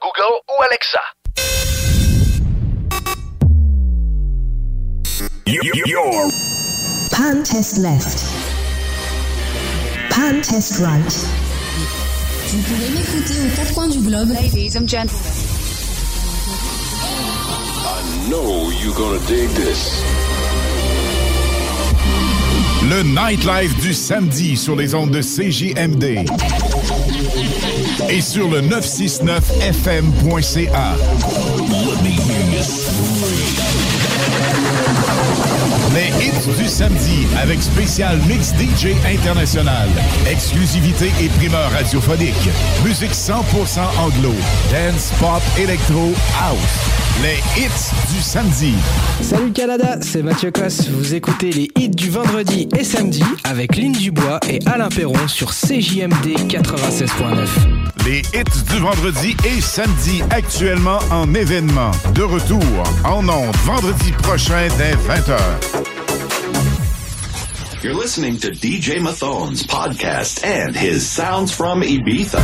Google ou Alexa. Your Pan test left. Pan test right. Vous pouvez m'écouter aux quatre coins du globe. Ladies and gentlemen. I know you're gonna dig this. Le nightlife du samedi sur les ondes de CJMD et sur le 969fm.ca. Les hits du samedi avec spécial mix DJ international. Exclusivité et primeur radiophonique. Musique 100% anglo. Dance, pop, électro, house. Les hits du samedi. Salut Canada, c'est Mathieu Cosse. Vous écoutez les hits du vendredi et samedi avec Lynn Dubois et Alain Perron sur CJMD 96.9. Les hits du vendredi et samedi actuellement en événement. De retour en ondes vendredi prochain dès 20h. You're listening to DJ Mathone's podcast and his sounds from Ibiza.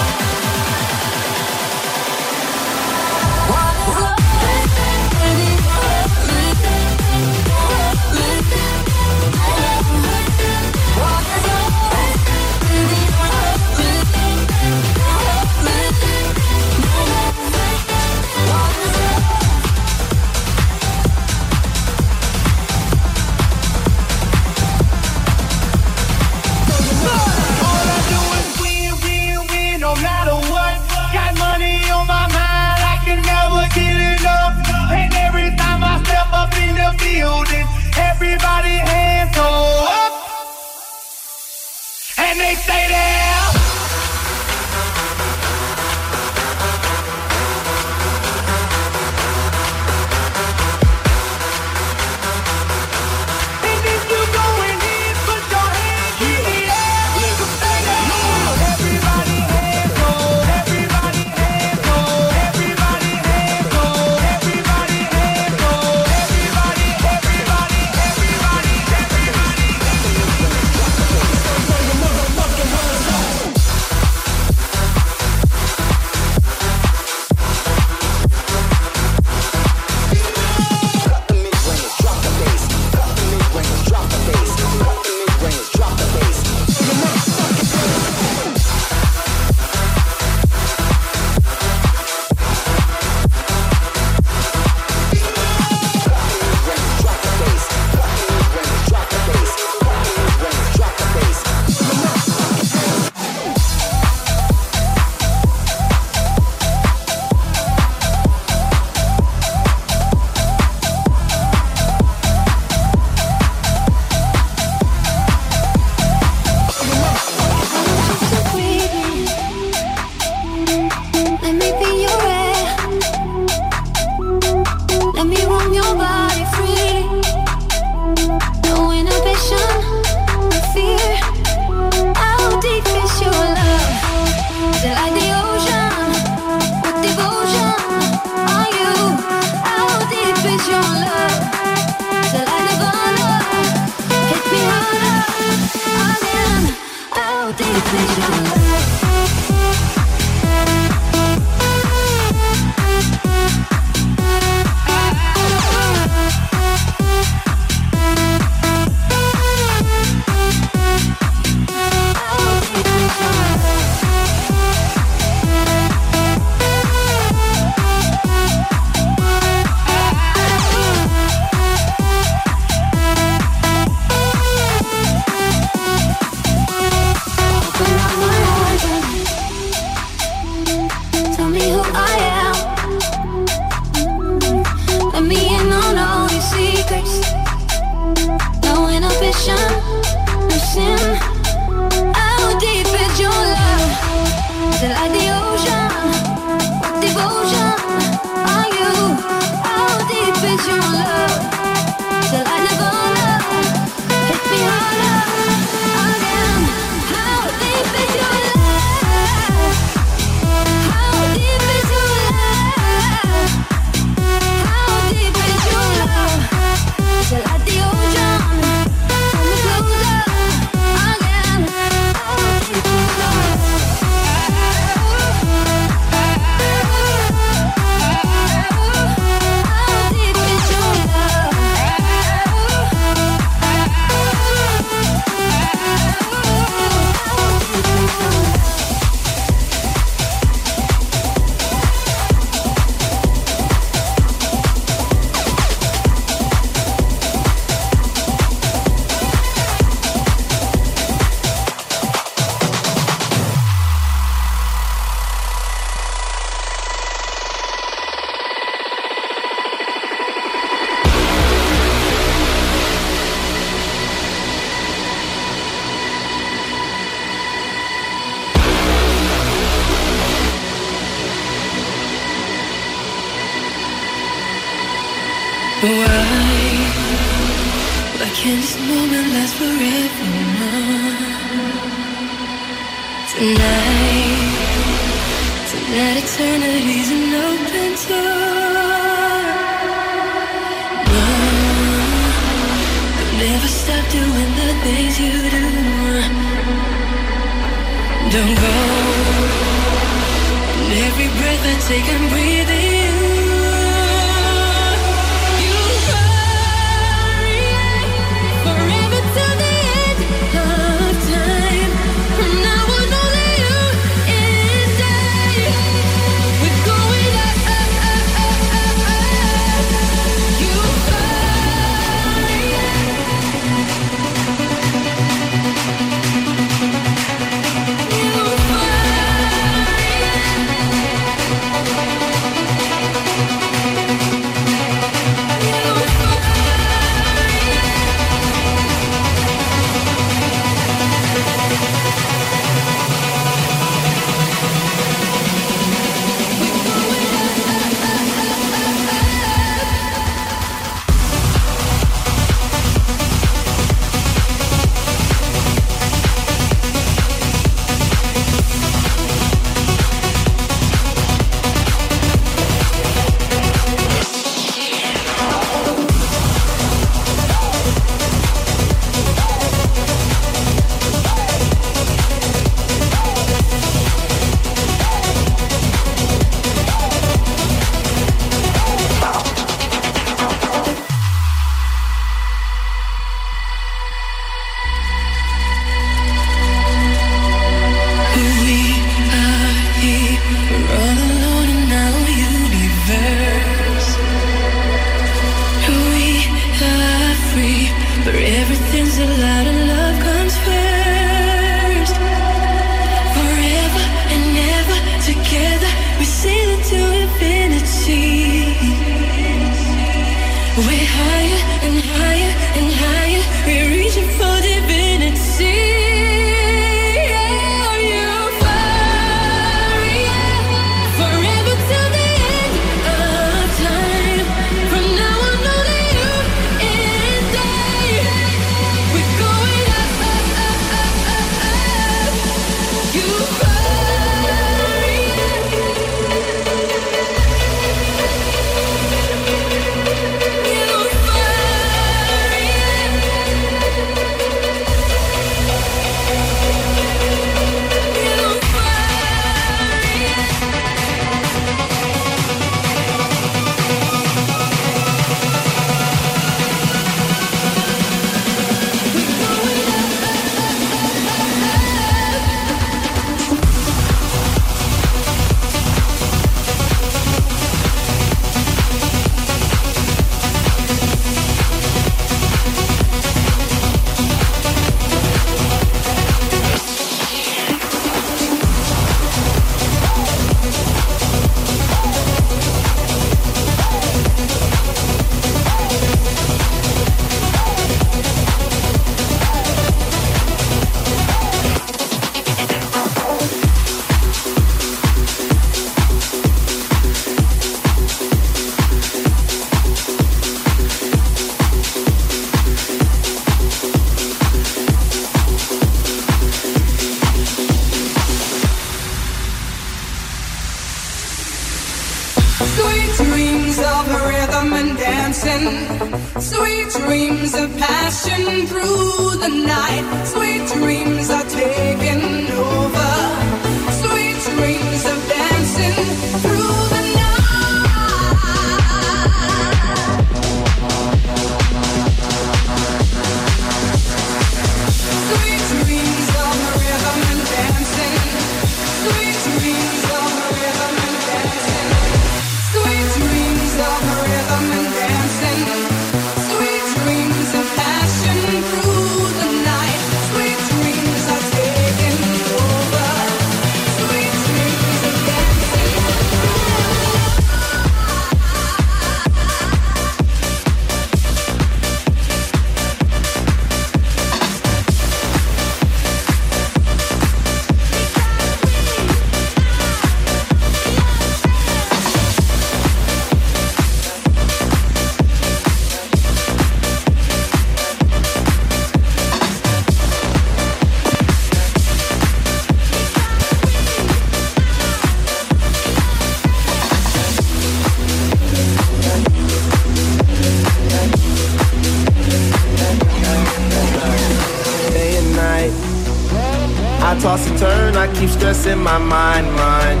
And I keep stressing my mind, mind.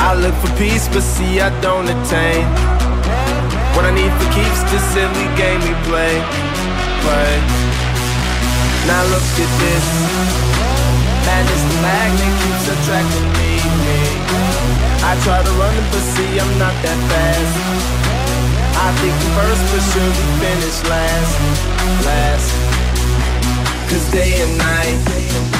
I look for peace, but see, I don't attain. What I need for keeps this silly game we play, play. Now look at this. Madness, the magnet keeps attracting me, me. I try to run it, but see, I'm not that fast. I think we first, but sure we finish last, last. Cause day and night,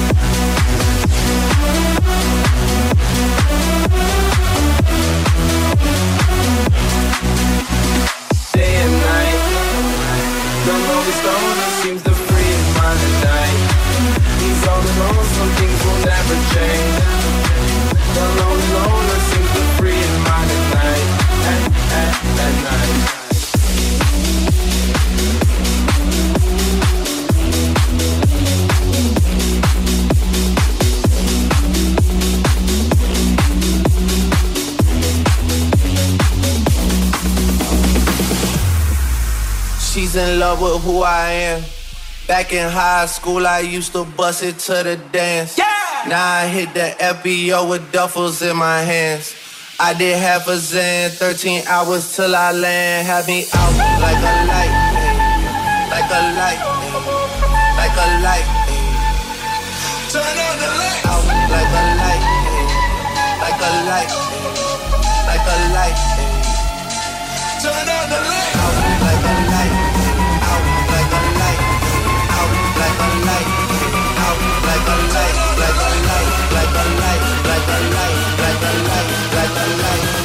Alone, some things will never change. Lonely loner seems to free his mind at night, at, at, at night. She's in love with who I am. Back in high school, I used to bust it to the dance. Yeah! Now I hit the FBO with duffels in my hands. I did half a zen, 13 hours till I land. Have me out like a light, like a light, like a light. Turn on the light. Out like a light, like a light, like a light. Turn on the light. Out like a light. Light. Like a light. Like a light. Like a light. Like a light. Like a light.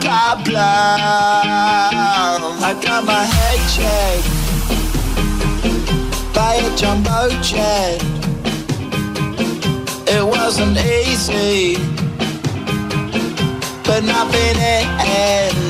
problem. I got my head checked by a jumbo jet. It wasn't easy, but nothing in.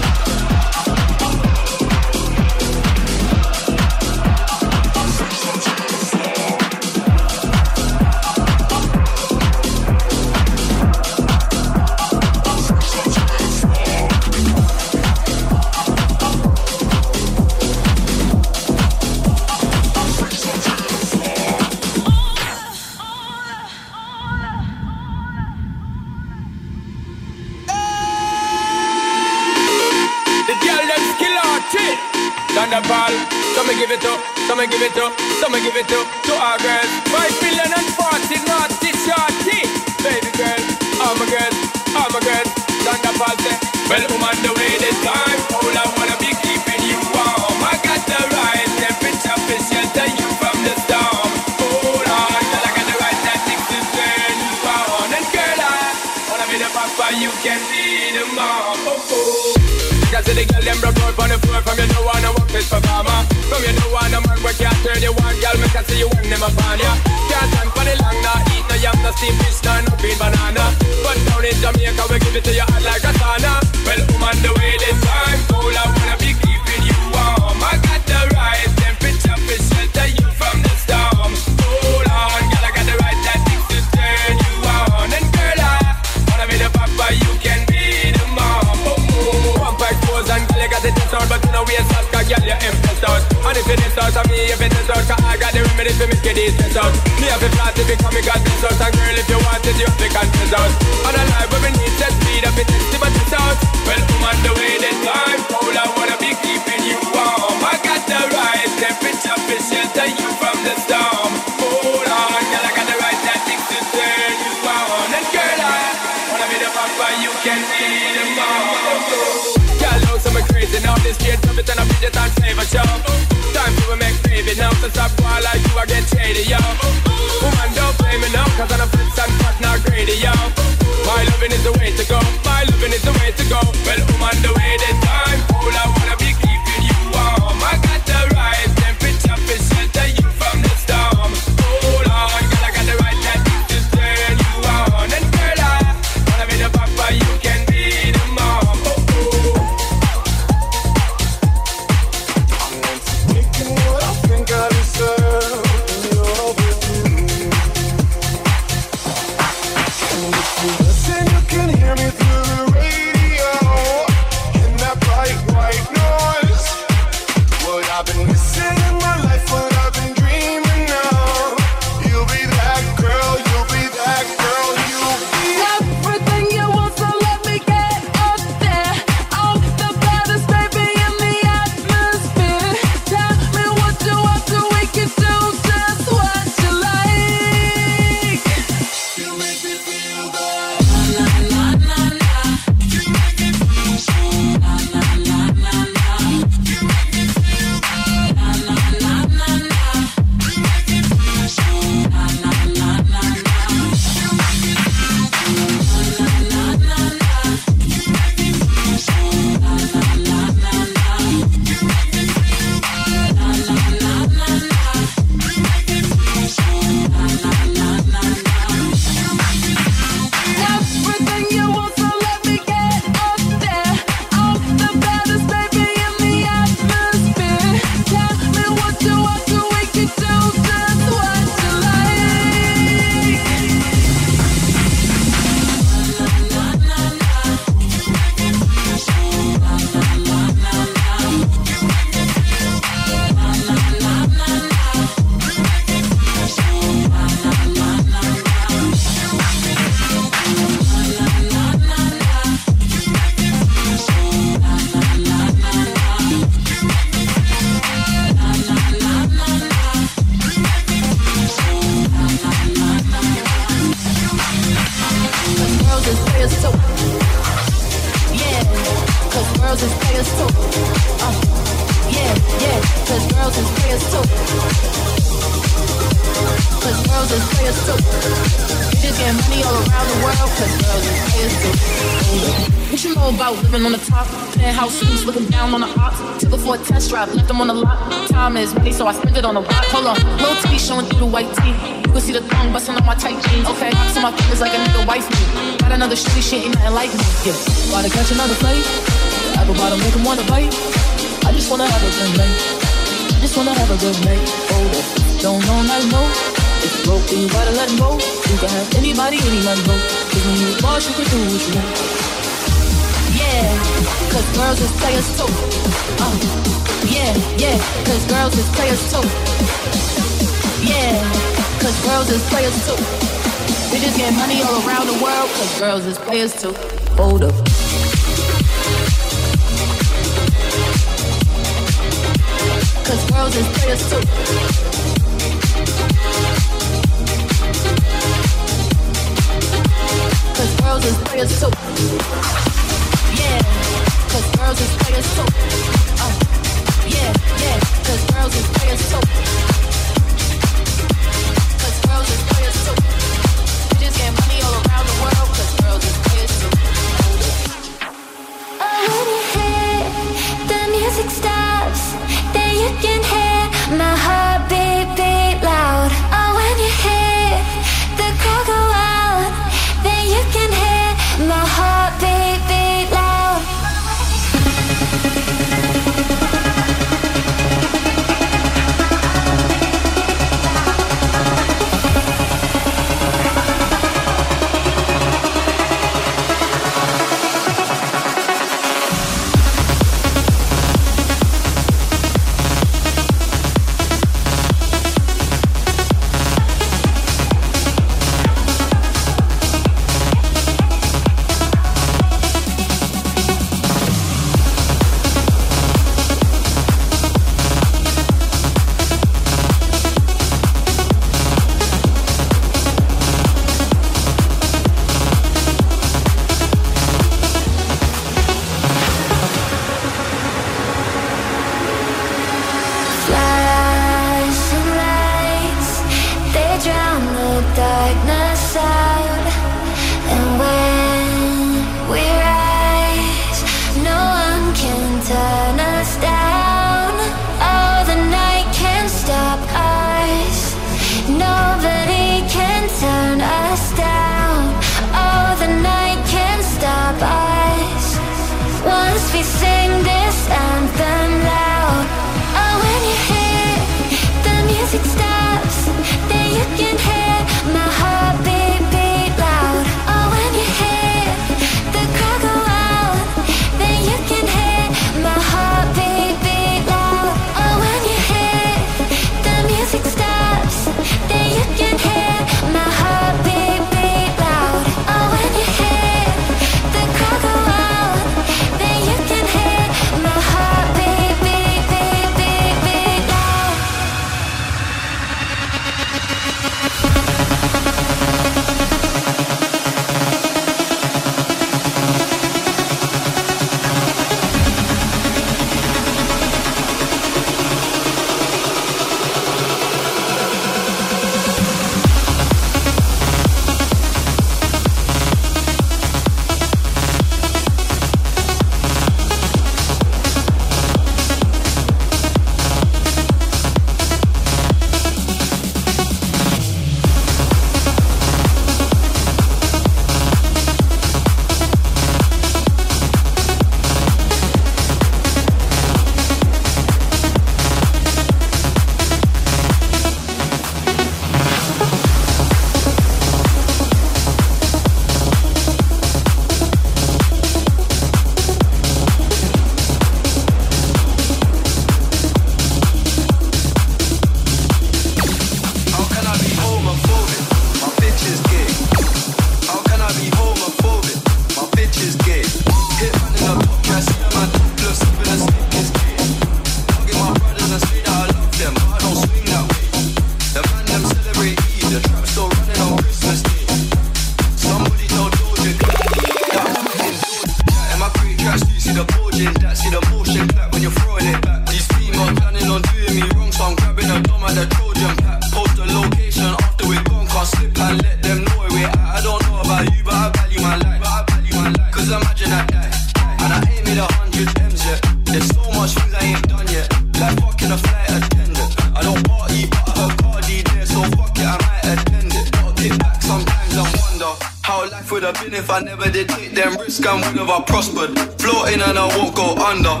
In and I won't go under.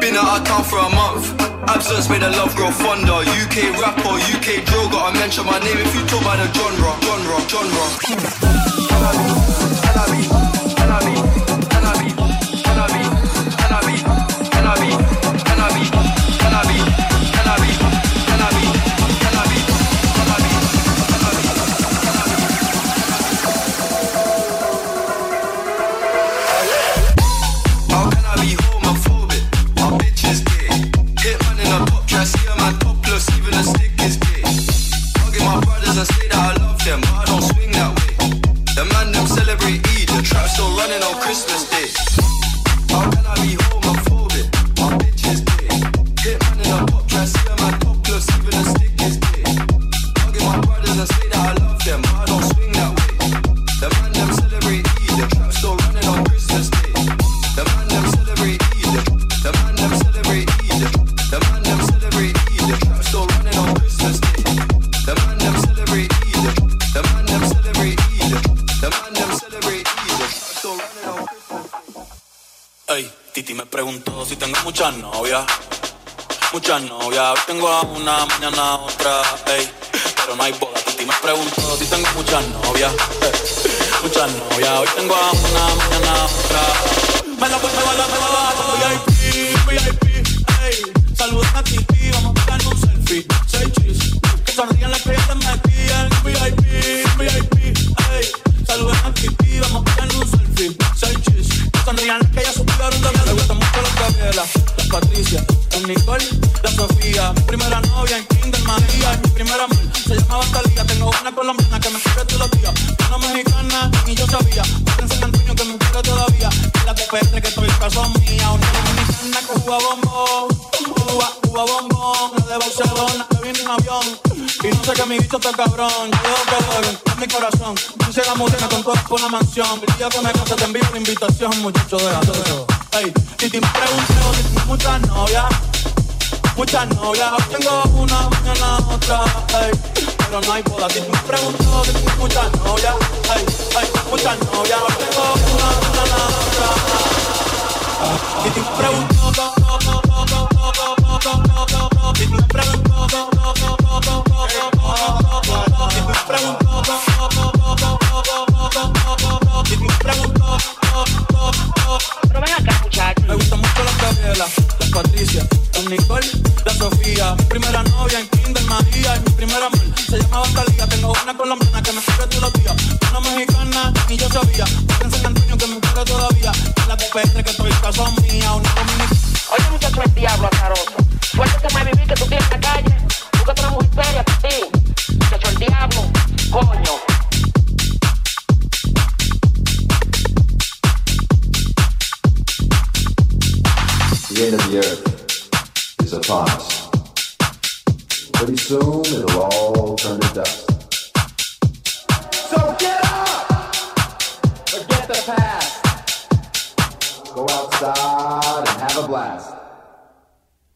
Been out of town for a month. Absence made the love grow fonder. UK rapper, UK drill, gotta mention my name if you talk about the genre, genre, genre. Una, mañana otra, ey. Pero no hay boda. Titi me preguntó si tengo muchas novias. Muchas novias, hoy tengo a una, mañana otra. Me la voy, me la me va, VIP, VIP, ey. Saludos a Titi, vamos a pegarnos un selfie. Seis chis, que sonrían las que ya metían. VIP, VIP, ey. Saludos a Titi, vamos a pegarnos un selfie. Seis chis, que sonrían las que ya supieron de. Me gustan mucho las Gabriela, las Patricia, las Nicole, la Sofía. Primera que me escribe todos los días. Una mexicana, ni yo sabía. Otra en San Antonio que me quiere todavía. Y la PR que estoy caso mía. Una dominicana que juega bombón. Juega, juega bombón. La de Barcelona que viene en avión. Y no sé que mi bicho está cabrón. Yo que beben en mi corazón. Dice la música con todo por la mansión. El día que me case te envío una invitación, muchacho de eso. Ey, y te pregunto si tienes muchas novias. Muchas novias, hoy tengo una, mañana otra. Pero no hay boda, si me pregunto si muchas novias, ey, ey, muchas novias, tengo una, mañana otra. Y te pregunto, si me pregunto, si me pregunto, si me pregunto, pero ven acá, muchachos. Me gusta mucho la Gabriela, la Patricia, la Nicole, la Sofía. Primera novia en Kinder María. Y mi primera amor se llamaba Talía. Tengo una colombiana que me escribe todos los días. Una mexicana, ni yo sabía. Otra en San Antonio que me quiere todavía. La de que estoy caso mía. Una dominicana. Oye, muchacho, el diablo azaroso. Suéltate más vivir que tú tienes end of the earth is upon us. Pretty soon it'll all turn to dust. So get up! Forget the past. Go outside and have a blast.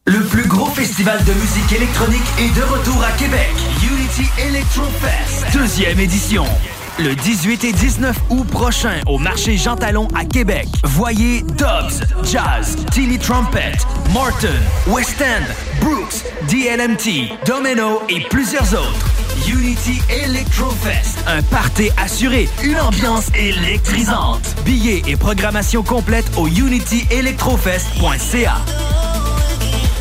Le plus gros festival de musique électronique est de retour à Québec. Unity Electro Fest, deuxième édition. Le 18 et 19 août prochain au marché Jean Talon à Québec. Voyez Dobbs, Jazz, Tilly Trumpet, Morton, West End, Brooks, DLMT, Domino et plusieurs autres. Unity Electro Fest, un party assuré, une ambiance électrisante. Billets et programmation complète au unityelectrofest.ca.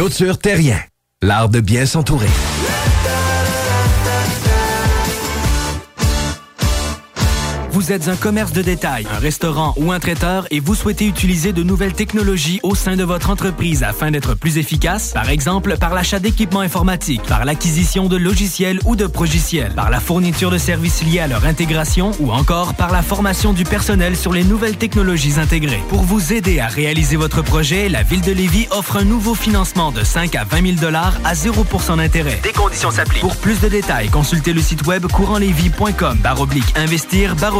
Clôture Terrien, l'art de bien s'entourer. Vous êtes un commerce de détail, un restaurant ou un traiteur et vous souhaitez utiliser de nouvelles technologies au sein de votre entreprise afin d'être plus efficace, par exemple par l'achat d'équipements informatiques, par l'acquisition de logiciels ou de progiciels, par la fourniture de services liés à leur intégration ou encore par la formation du personnel sur les nouvelles technologies intégrées. Pour vous aider à réaliser votre projet, la Ville de Lévis offre un nouveau financement de 5 à 20 000 à 0% d'intérêt. Des conditions s'appliquent. Pour plus de détails, consultez le site web courantlévis.com baroblique investir baroblique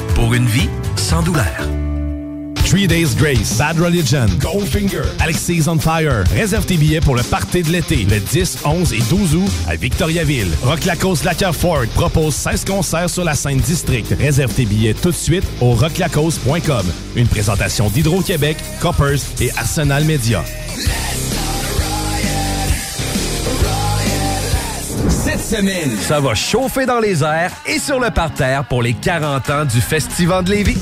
Pour une vie sans douleur. Three Days Grace, Bad Religion, Goldfinger, Alexis on Fire. Réserve tes billets pour le party de l'été, le 10, 11 et 12 août à Victoriaville. Rock Lacoste Lacker Ford propose 16 concerts sur la scène district. Réserve tes billets tout de suite au rocklacoste.com. Une présentation d'Hydro-Québec, Coppers et Arsenal Media. Ça va chauffer dans les airs et sur le parterre pour les 40 ans du Festival de Lévis.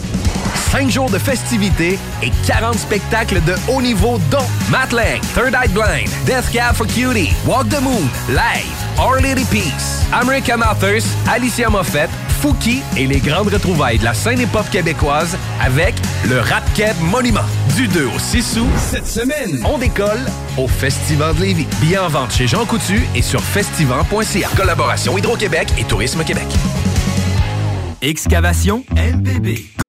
5 jours de festivités et 40 spectacles de haut niveau dont Matt Third Eye Blind, Death Cab for Cutie, Walk the Moon, Live, Our Lady Peace, American Authors, Alicia Moffett, Fouki et les grandes retrouvailles de la scène hip-hop québécoise avec le Rap Keb Monument. Du 2 au 6 août, cette semaine, on décolle au Festival de Lévis. Billets en vente chez Jean Coutu et sur festival.ca. Collaboration Hydro-Québec et Tourisme Québec. Excavation MPB.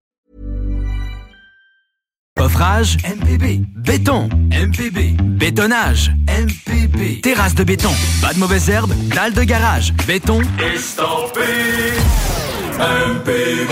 Coffrage MPB. Béton MPB. Bétonnage MPB. Terrasse de béton. Pas de mauvaises herbes. Dalle de garage. Béton. Estampé MPB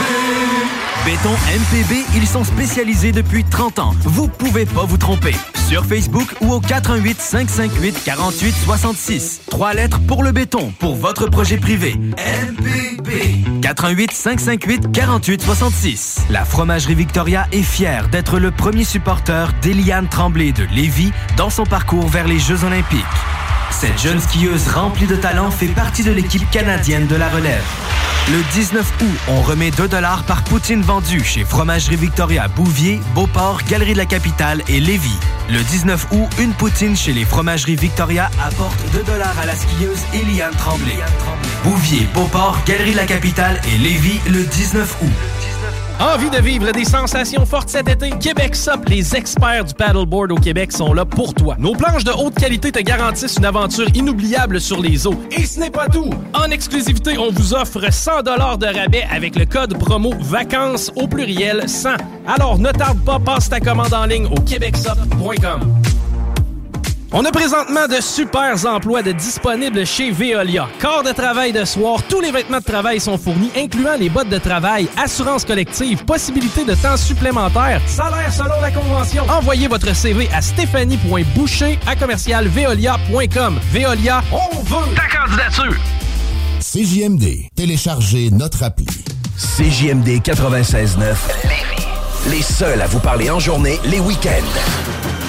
Béton MPB, ils sont spécialisés depuis 30 ans. Vous pouvez pas vous tromper. Sur Facebook ou au 418 558 48 66. Trois lettres pour le béton, pour votre projet privé. MPB. 418 558 48 66. La fromagerie Victoria est fière d'être le premier supporter d'Eliane Tremblay de Lévis dans son parcours vers les Jeux Olympiques. Cette jeune skieuse remplie de talent fait partie de l'équipe canadienne de la relève. Le 19 août, on remet 2 par poutine vendue chez Fromagerie Victoria Bouvier, Beauport, Galerie de la Capitale et Lévis. Le 19 août, une poutine chez les Fromageries Victoria apporte 2 à la skieuse Eliane Tremblay. Bouvier, Beauport, Galerie de la Capitale et Lévis le 19 août. Envie de vivre des sensations fortes cet été? Québec Sup, les experts du paddleboard au Québec sont là pour toi. Nos planches de haute qualité te garantissent une aventure inoubliable sur les eaux. Et ce n'est pas tout! En exclusivité, on vous offre 100 de rabais avec le code promo VACANCES au pluriel 100. Alors ne tarde pas, passe ta commande en ligne au québecsup.com. On a présentement de super emplois de disponibles chez Veolia. Corps de travail de soir, tous les vêtements de travail sont fournis, incluant les bottes de travail, assurance collective, possibilité de temps supplémentaire, salaire selon la convention. Envoyez votre CV à stéphanie.boucher à commercialveolia.com. Veolia, on veut ta candidature! CJMD, téléchargez notre appli. CJMD 96.9. Les seuls à vous parler en journée, les week-ends.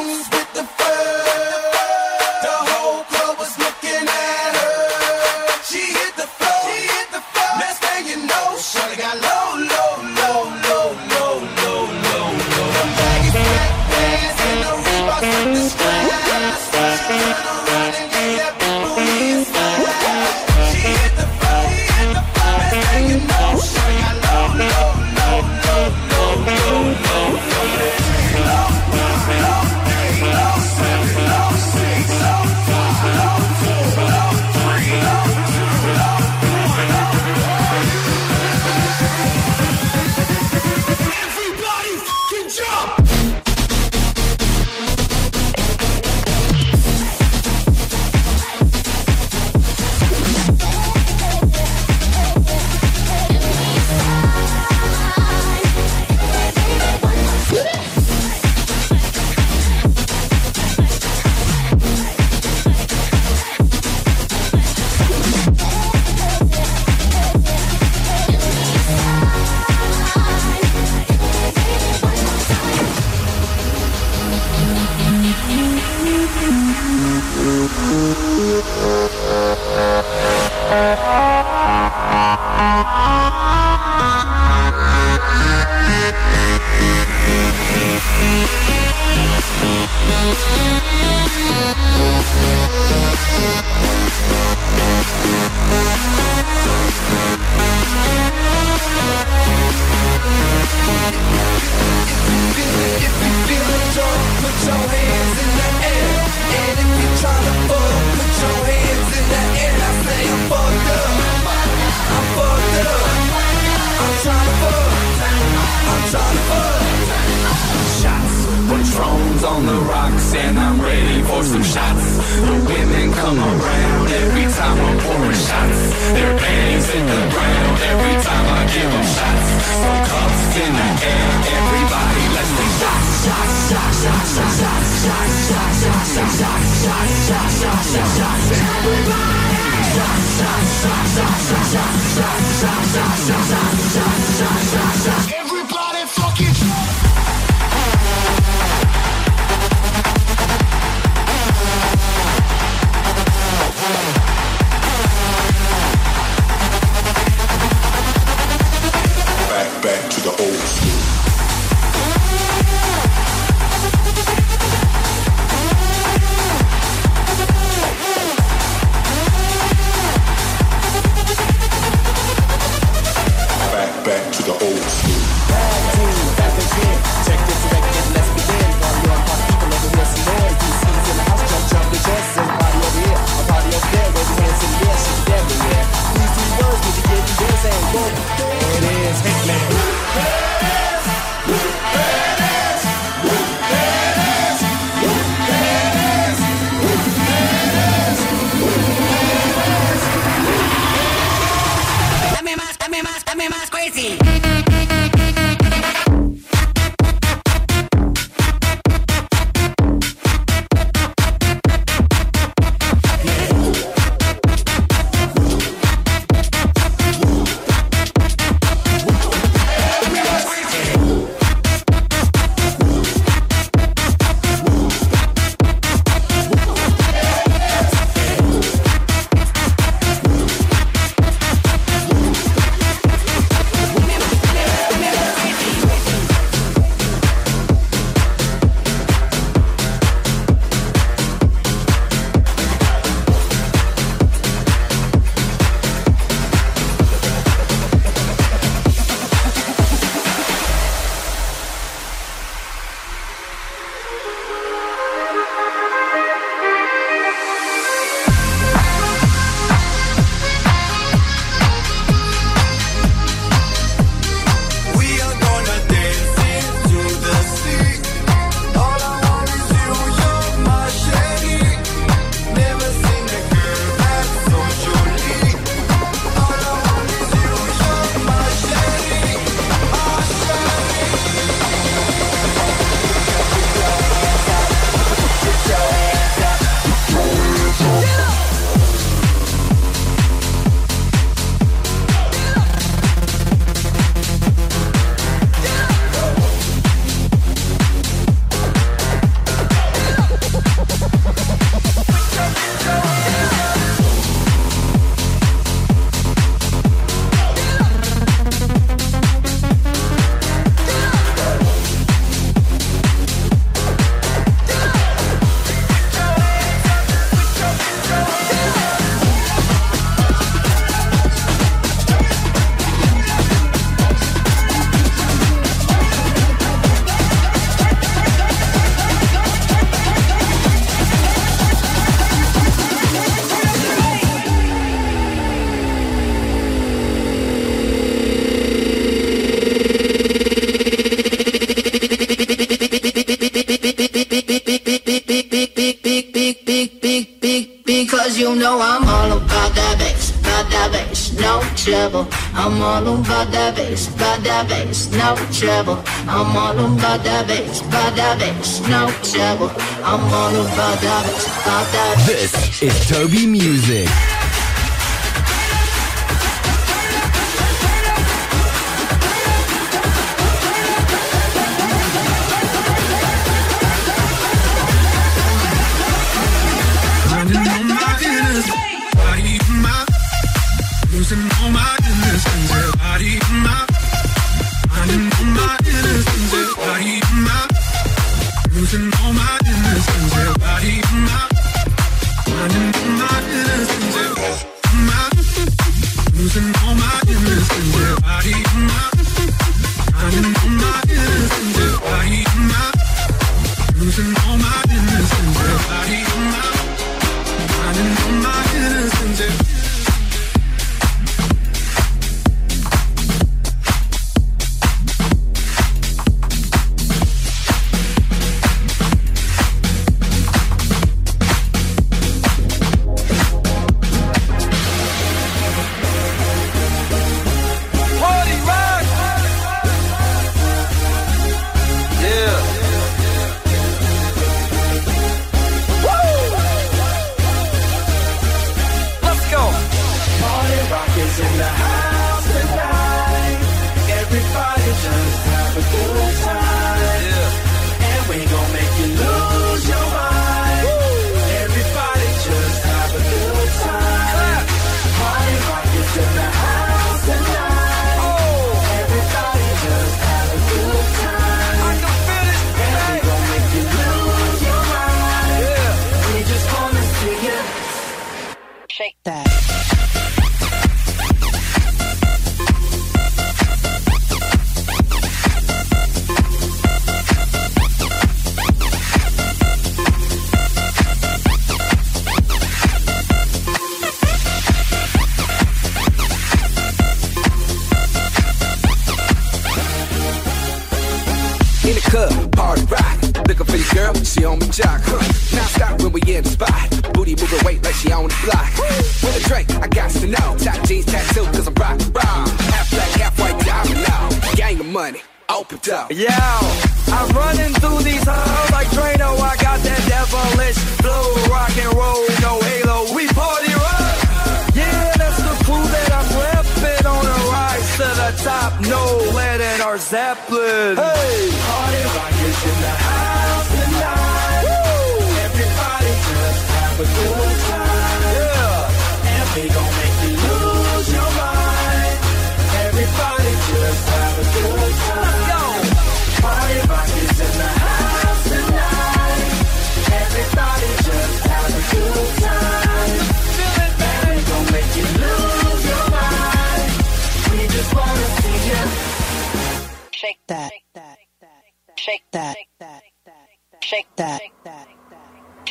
I'm all that bass, by that bass, no trouble. I'm all over that bass, by that bass, no trouble. I'm all that bass, by that bass. This is Toby Music.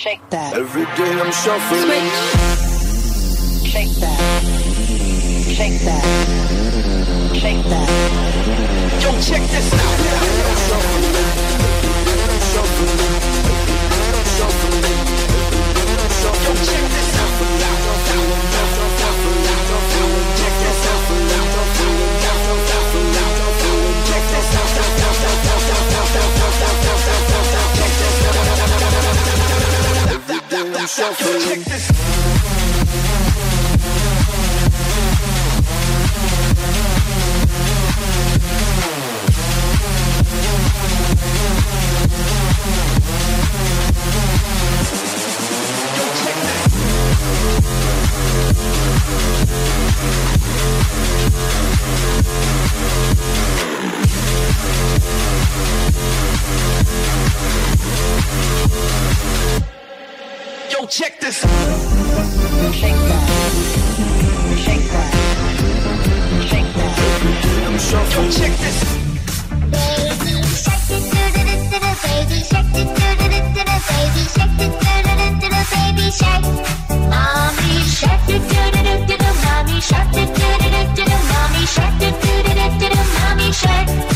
Shake that. Every day I'm shuffling. Switch. Shake that. Shake that. Shake that. Yo, check this out. shuffling check this. Shake that. Shake that. Shake that. Yo, check this. Baby, shake it the doo doo. baby, shake it baby, shake it baby, shake. Mommy, shake it mommy, shake it mommy, shake it mommy, shake.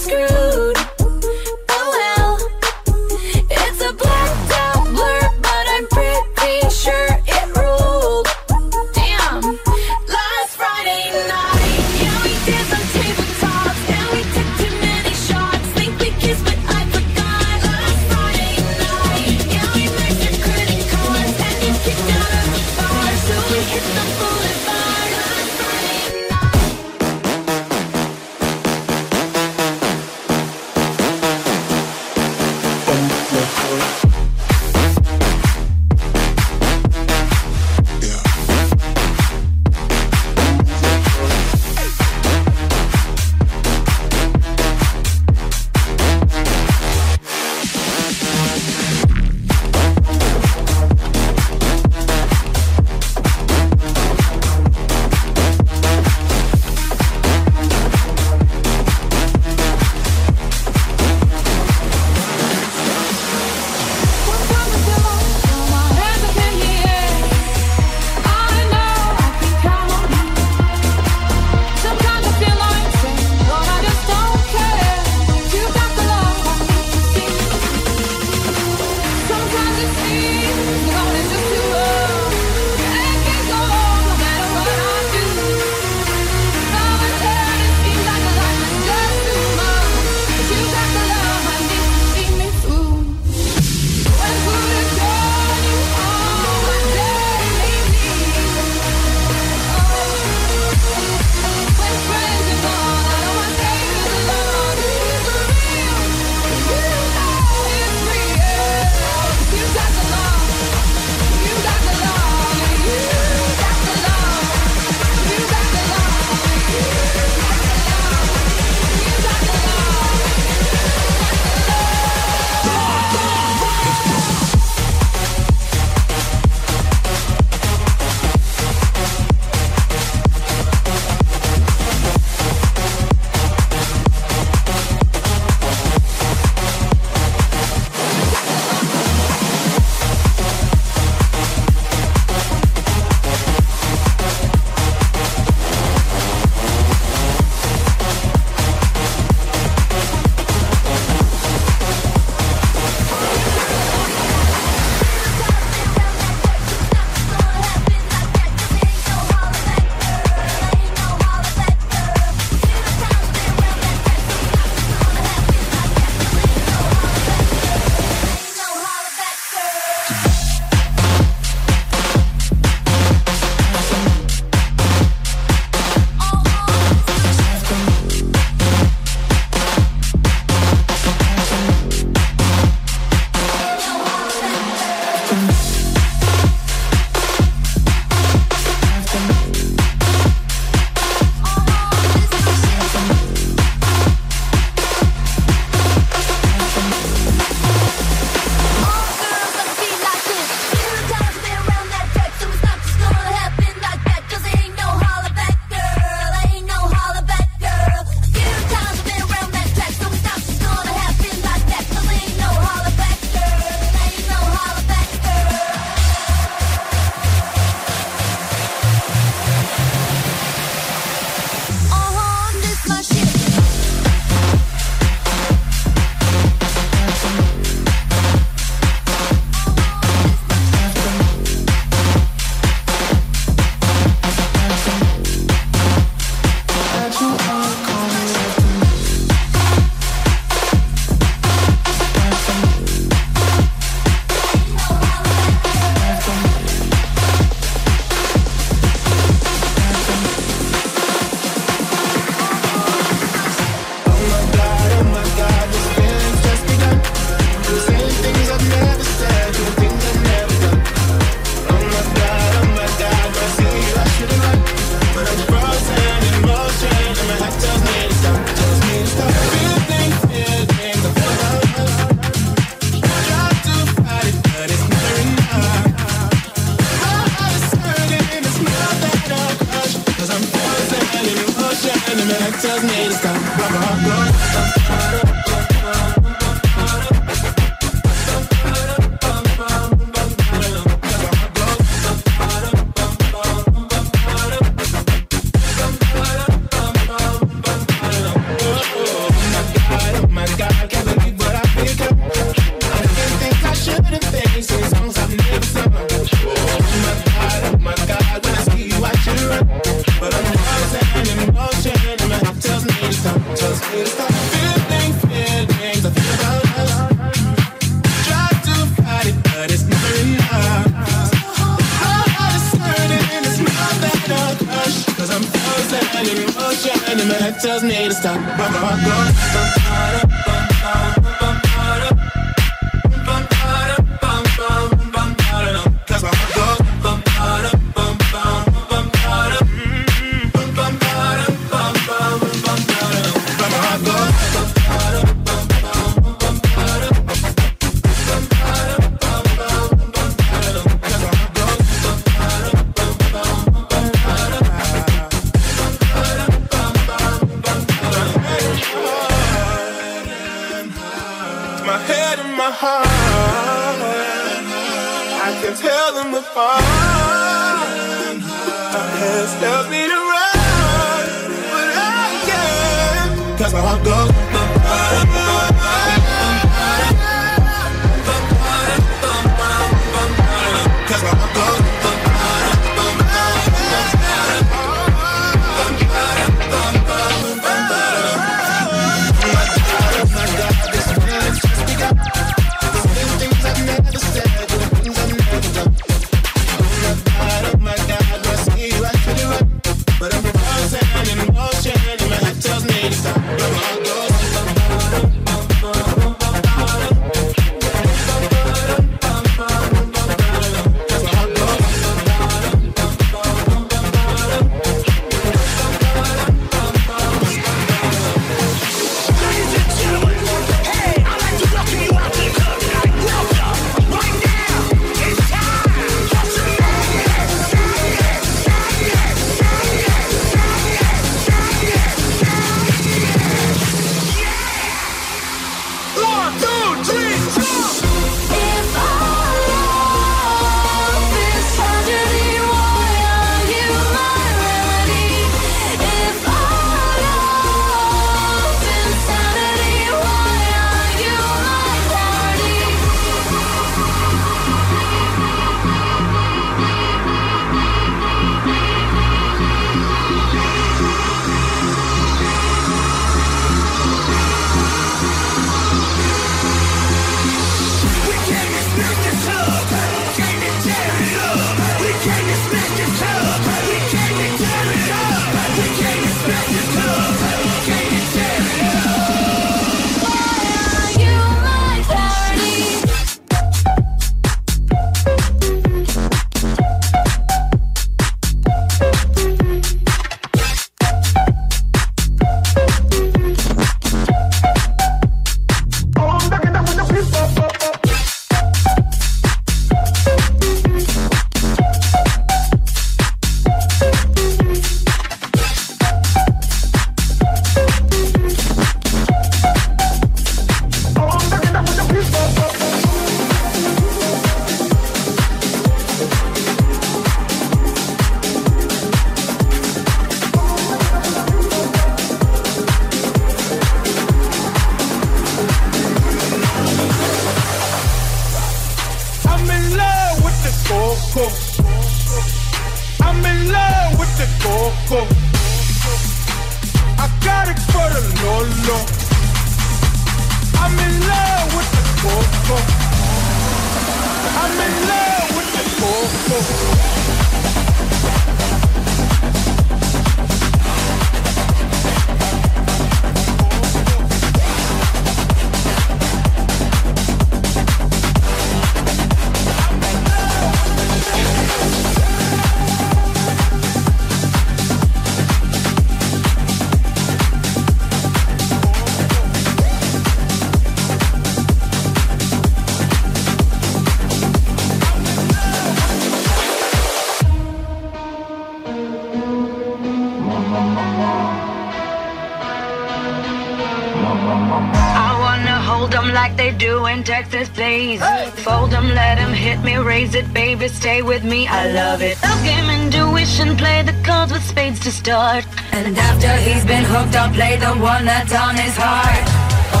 Fold them like they do in Texas, please. Hey. Fold them, let them hit me, raise it, baby, stay with me. I love it. Love game intuition, play the cards with spades to start. And after he's been hooked, I'll play the one that's on his heart. Oh,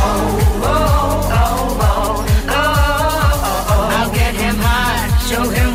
oh, oh, oh, oh, oh, oh. I'll get him high, show him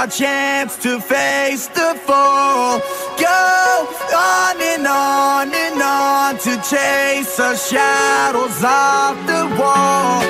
our chance to face the fall. Go on and on and on to chase our shadows off the wall.